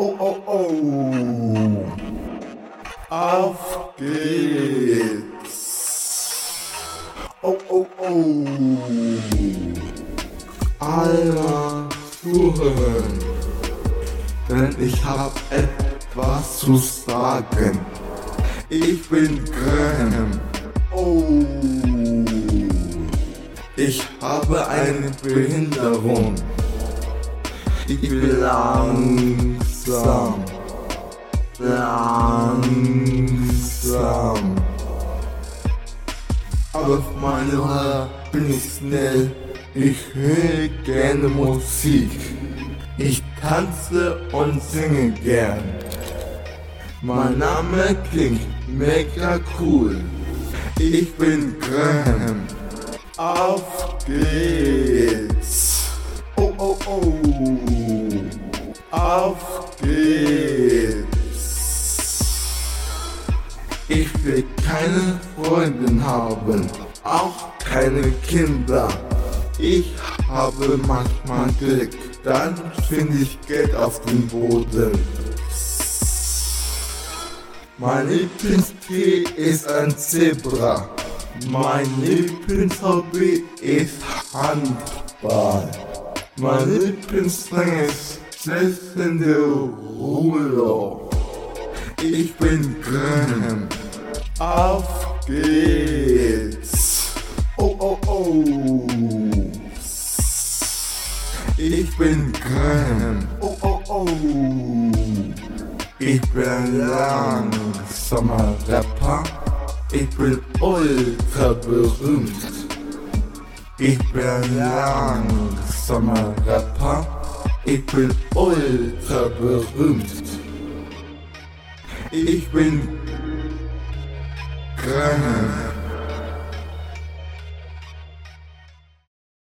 Oh, oh, oh. Auf geht's. Oh, oh, oh. Alle zuhören. Denn ich hab etwas zu sagen. Ich bin Graham. Oh. Ich habe eine Behinderung. Ich bin langsam. Langsam. Aber auf meine Hörer bin ich schnell. Ich höre gerne Musik. Ich tanze und singe gern. Mein Name klingt mega cool. Ich bin Graham. Auf geht's. Auf geht's. Ich will keine Freundin haben, auch keine Kinder. Ich habe manchmal Glück, dann finde ich Geld auf dem Boden. Mein Lieblingstier ist ein Zebra. Mein Lieblingshobby ist Handball. Mein Lieblingsring ist selbstende Rulo. Ich bin Graham. Auf geht's. Oh, oh, oh. Ich bin Graham. Oh, oh, oh. Ich bin langsamer Rapper. Ich bin ultra berühmt. Ich bin langsamer Rapper. Ich bin ultra berühmt. Ich bin Graham.